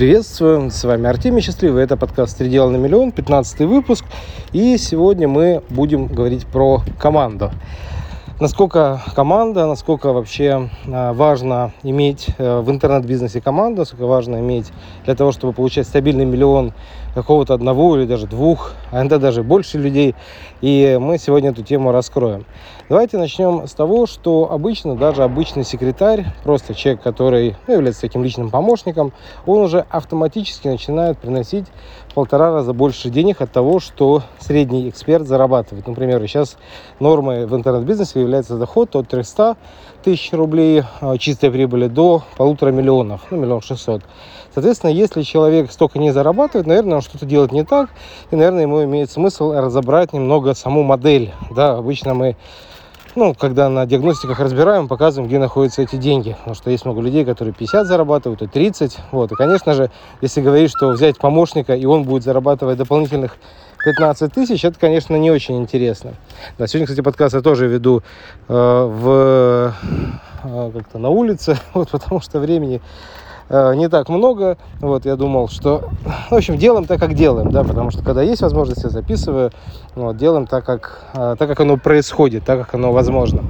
Приветствую, с вами Артемий Счастливый, это подкаст «Три на миллион», 15 выпуск, и сегодня мы будем говорить про команду. Насколько команда, насколько вообще а, важно иметь э, в интернет-бизнесе команду, насколько важно иметь для того, чтобы получать стабильный миллион какого-то одного или даже двух, а иногда даже больше людей. И мы сегодня эту тему раскроем. Давайте начнем с того, что обычно даже обычный секретарь, просто человек, который ну, является таким личным помощником, он уже автоматически начинает приносить полтора раза больше денег от того, что средний эксперт зарабатывает. Например, сейчас нормой в интернет-бизнесе является доход от 300 тысяч рублей а, чистой прибыли до полутора миллионов, ну, миллион шестьсот. Соответственно, если человек столько не зарабатывает, наверное, он что-то делает не так, и, наверное, ему имеет смысл разобрать немного саму модель. Да, обычно мы ну, когда на диагностиках разбираем, показываем, где находятся эти деньги. Потому что есть много людей, которые 50 зарабатывают и 30. Вот. И, конечно же, если говорить, что взять помощника, и он будет зарабатывать дополнительных 15 тысяч, это, конечно, не очень интересно. Да, сегодня, кстати, подкаст я тоже веду э, в, э, как-то на улице, вот, потому что времени Э, не так много. Вот, я думал, что, в общем, делаем так, как делаем, да, потому что когда есть возможность, я записываю, вот, делаем так, как, э, так, как оно происходит, так, как оно возможно.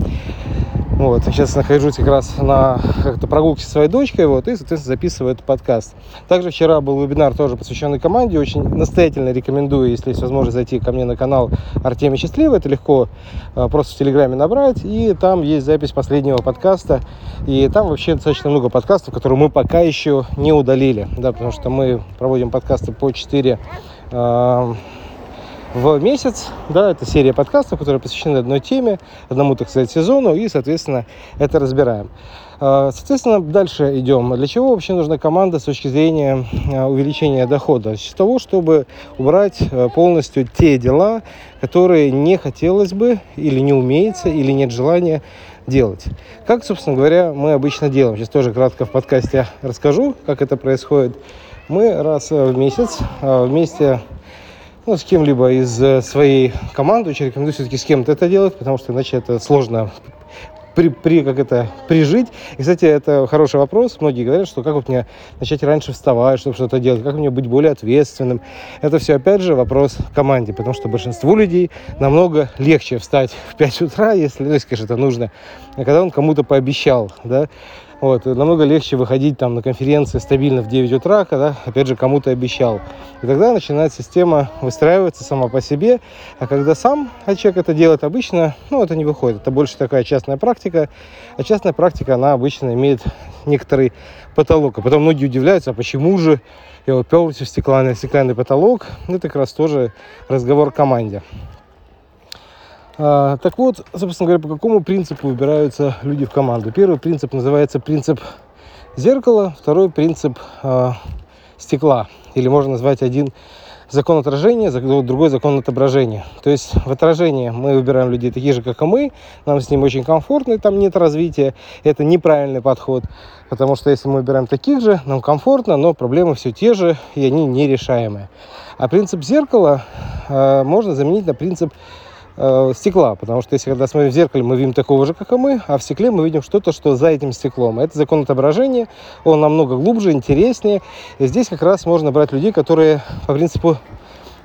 Вот, сейчас нахожусь как раз на как-то прогулке со своей дочкой, вот, и, соответственно, записываю этот подкаст. Также вчера был вебинар, тоже посвященный команде. Очень настоятельно рекомендую, если есть возможность, зайти ко мне на канал Артемий Счастливый. Это легко а, просто в Телеграме набрать. И там есть запись последнего подкаста. И там вообще достаточно много подкастов, которые мы пока еще не удалили. Да, потому что мы проводим подкасты по 4 в месяц. Да, это серия подкастов, которые посвящены одной теме, одному, так сказать, сезону, и, соответственно, это разбираем. А, соответственно, дальше идем. Для чего вообще нужна команда с точки зрения а, увеличения дохода? С того, чтобы убрать а, полностью те дела, которые не хотелось бы или не умеется, или нет желания делать. Как, собственно говоря, мы обычно делаем. Сейчас тоже кратко в подкасте расскажу, как это происходит. Мы раз в месяц вместе ну, с кем-либо из э, своей команды. Очень рекомендую все-таки с кем-то это делать, потому что иначе это сложно при, при, как это, прижить. И, кстати, это хороший вопрос. Многие говорят, что как вот мне начать раньше вставать, чтобы что-то делать, как мне быть более ответственным. Это все, опять же, вопрос команде, потому что большинству людей намного легче встать в 5 утра, если, ну, если, конечно, это нужно, а когда он кому-то пообещал, да, вот, намного легче выходить там на конференции стабильно в 9 утра, когда, опять же, кому-то обещал. И тогда начинает система выстраиваться сама по себе. А когда сам человек это делает, обычно, ну, это не выходит. Это больше такая частная практика. А частная практика, она обычно имеет некоторый потолок. А потом многие удивляются, а почему же я уперся в стеклянный, стеклянный потолок. Это как раз тоже разговор команде. А, так вот, собственно говоря, по какому принципу выбираются люди в команду? Первый принцип называется принцип зеркала, второй принцип э, стекла, или можно назвать один закон отражения, другой закон отображения. То есть в отражении мы выбираем людей таких же, как и мы, нам с ним очень комфортно, и там нет развития. Это неправильный подход, потому что если мы выбираем таких же, нам комфортно, но проблемы все те же, и они нерешаемые. А принцип зеркала э, можно заменить на принцип э, стекла, потому что если когда смотрим в зеркале, мы видим такого же, как и мы, а в стекле мы видим что-то, что за этим стеклом. Это закон отображения, он намного глубже, интереснее. И здесь как раз можно брать людей, которые по принципу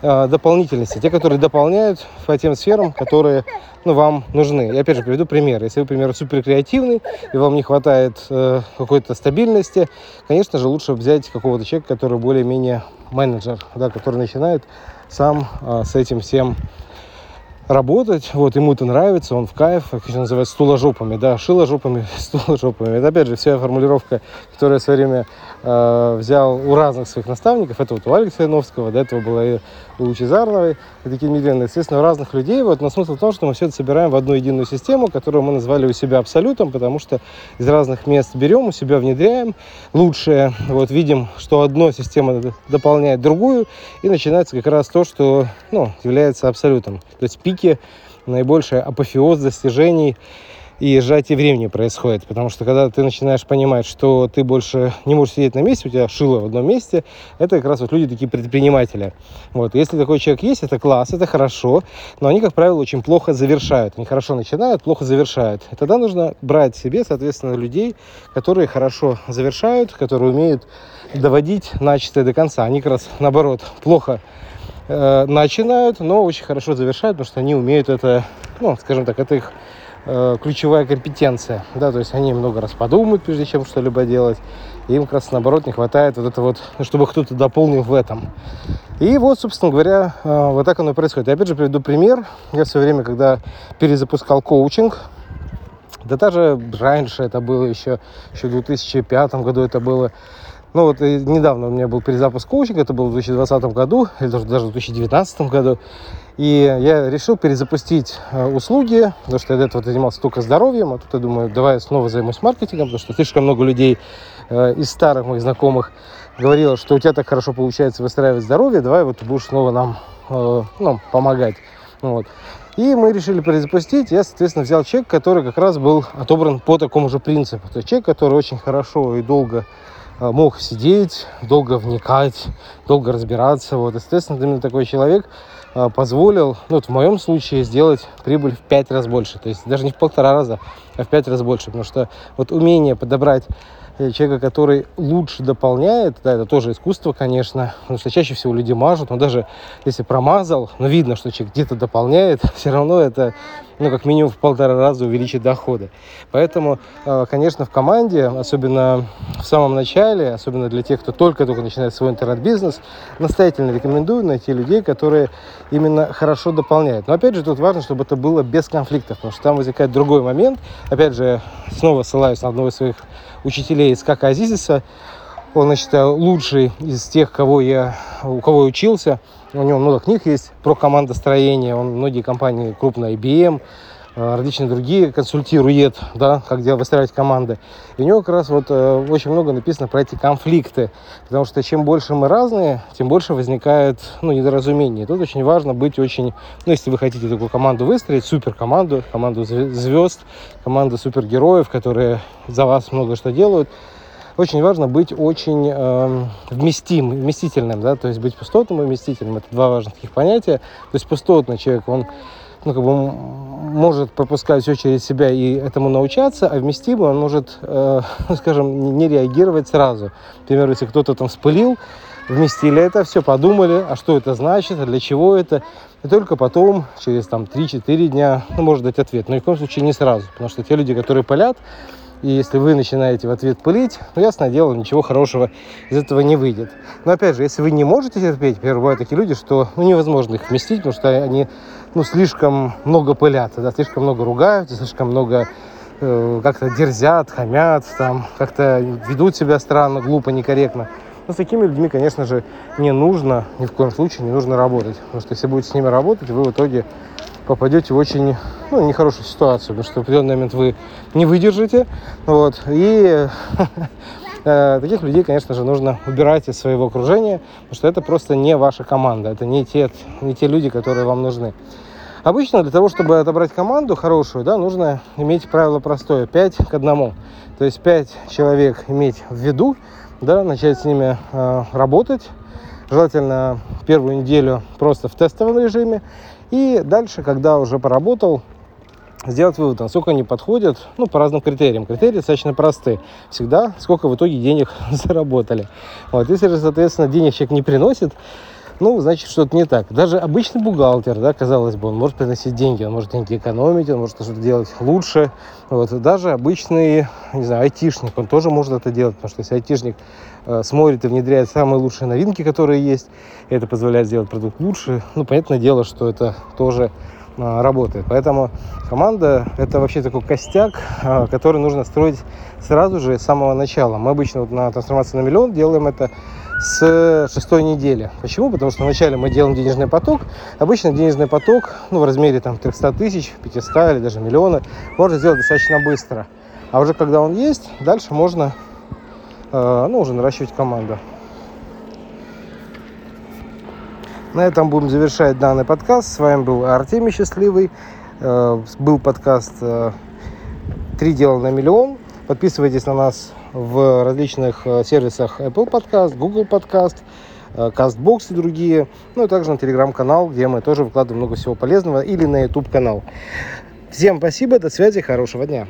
э, дополнительности, те, которые дополняют по тем сферам, которые ну, вам нужны. Я опять же приведу пример. Если вы, например, супер креативный и вам не хватает э, какой-то стабильности, конечно же, лучше взять какого-то человека, который более-менее менеджер, да, который начинает сам э, с этим всем работать, вот, ему это нравится, он в кайф, как еще называют, стуложопами, да, шиложопами, стуложопами. Это, опять же, вся формулировка, которую я в свое время э, взял у разных своих наставников, это вот у Алекса Яновского, до этого была и у Лучезарновой, и такие медленные, естественно, у разных людей, вот, но смысл в том, что мы все это собираем в одну единую систему, которую мы назвали у себя абсолютом, потому что из разных мест берем, у себя внедряем лучшее, вот, видим, что одна система дополняет другую, и начинается как раз то, что, ну, является абсолютом, то есть пике, наибольший апофеоз достижений и сжатие времени происходит. Потому что когда ты начинаешь понимать, что ты больше не можешь сидеть на месте, у тебя шило в одном месте, это как раз вот люди такие предприниматели. Вот. Если такой человек есть, это класс, это хорошо, но они, как правило, очень плохо завершают. Они хорошо начинают, плохо завершают. И тогда нужно брать себе, соответственно, людей, которые хорошо завершают, которые умеют доводить начатое до конца. Они как раз, наоборот, плохо э, начинают, но очень хорошо завершают, потому что они умеют это, ну, скажем так, это их Э, ключевая компетенция, да, то есть они много раз подумают, прежде чем что-либо делать, и им как раз наоборот не хватает вот это вот, ну, чтобы кто-то дополнил в этом. И вот, собственно говоря, э, вот так оно и происходит. Я опять же приведу пример. Я в свое время, когда перезапускал коучинг, да даже раньше это было еще, еще в 2005 году это было, ну вот недавно у меня был перезапуск коучинга, это было в 2020 году, или даже, даже в 2019 году. И я решил перезапустить э, услуги, потому что я до этого занимался только здоровьем, а тут я думаю, давай я снова займусь маркетингом, потому что слишком много людей э, из старых моих знакомых говорило, что у тебя так хорошо получается выстраивать здоровье, давай вот ты будешь снова нам э, ну, помогать. Вот. И мы решили перезапустить. Я, соответственно, взял чек, который как раз был отобран по такому же принципу. То есть чек, который очень хорошо и долго мог сидеть, долго вникать, долго разбираться. Вот, естественно, именно такой человек а, позволил, ну, вот в моем случае, сделать прибыль в 5 раз больше. То есть даже не в полтора раза, а в 5 раз больше. Потому что вот умение подобрать э, человека, который лучше дополняет, да, это тоже искусство, конечно, потому что чаще всего люди мажут, но даже если промазал, но видно, что человек где-то дополняет, все равно это ну, как минимум в полтора раза увеличить доходы. Поэтому, э, конечно, в команде, особенно в самом начале, особенно для тех, кто только-только начинает свой интернет-бизнес, настоятельно рекомендую найти людей, которые именно хорошо дополняют. Но, опять же, тут важно, чтобы это было без конфликтов, потому что там возникает другой момент. Опять же, снова ссылаюсь на одного из своих учителей из Кака Азизиса. Он, значит, лучший из тех, кого я, у кого я учился – у него много книг есть про командостроение. Он многие компании, крупные IBM, э, различные другие консультирует, да, как делать, выстраивать команды. И у него как раз вот э, очень много написано про эти конфликты, потому что чем больше мы разные, тем больше возникает ну, недоразумений. Тут очень важно быть очень, ну, если вы хотите такую команду выстроить, супер команду, команду звезд, команду супергероев, которые за вас много что делают, очень важно быть очень э, вместим, вместительным, да, то есть быть пустотным и вместительным. Это два важных таких понятия. То есть пустотный человек, он ну, как бы может пропускать все через себя и этому научаться, а вместимый он может, э, скажем, не реагировать сразу. Например, если кто-то там вспылил, вместили это все, подумали, а что это значит, а для чего это. И только потом, через там 3-4 дня, ну, может дать ответ. Но ни в коем случае не сразу. Потому что те люди, которые палят, и если вы начинаете в ответ пылить, ну, ясное дело, ничего хорошего из этого не выйдет. Но опять же, если вы не можете терпеть, например, бывают такие люди, что ну, невозможно их вместить, потому что они ну, слишком много пылят, да, слишком много ругаются, слишком много э, как-то дерзят, хамят, там, как-то ведут себя странно, глупо, некорректно. Но с такими людьми, конечно же, не нужно, ни в коем случае не нужно работать. Потому что если будете с ними работать, вы в итоге попадете в очень ну, нехорошую ситуацию, потому что в определенный момент вы не выдержите. Вот, и э, таких людей, конечно же, нужно убирать из своего окружения, потому что это просто не ваша команда, это не те, не те люди, которые вам нужны. Обычно для того, чтобы отобрать команду хорошую, да, нужно иметь правило простое, 5 к 1. То есть 5 человек иметь в виду, да, начать с ними э, работать, желательно первую неделю просто в тестовом режиме, и дальше, когда уже поработал, сделать вывод, насколько они подходят, ну, по разным критериям. Критерии достаточно простые. Всегда, сколько в итоге денег заработали. Вот, если же, соответственно, денег человек не приносит, ну, значит, что-то не так. Даже обычный бухгалтер, да, казалось бы, он может приносить деньги, он может деньги экономить, он может что-то делать лучше. Вот. Даже обычный, не знаю, айтишник, он тоже может это делать, потому что если айтишник э, смотрит и внедряет самые лучшие новинки, которые есть, это позволяет сделать продукт лучше, ну, понятное дело, что это тоже э, работает. Поэтому команда – это вообще такой костяк, э, который нужно строить сразу же с самого начала. Мы обычно вот на трансформации на миллион делаем это с шестой недели. Почему? Потому что вначале мы делаем денежный поток. Обычно денежный поток ну, в размере там, 300 тысяч, 500 или даже миллиона можно сделать достаточно быстро. А уже когда он есть, дальше можно э, ну, уже наращивать команду. На этом будем завершать данный подкаст. С вами был Артемий Счастливый. Э, был подкаст э, «Три дела на миллион». Подписывайтесь на нас в различных э, сервисах Apple Podcast, Google Podcast, CastBox и другие. Ну и также на телеграм-канал, где мы тоже выкладываем много всего полезного, или на YouTube канал. Всем спасибо, до связи, хорошего дня.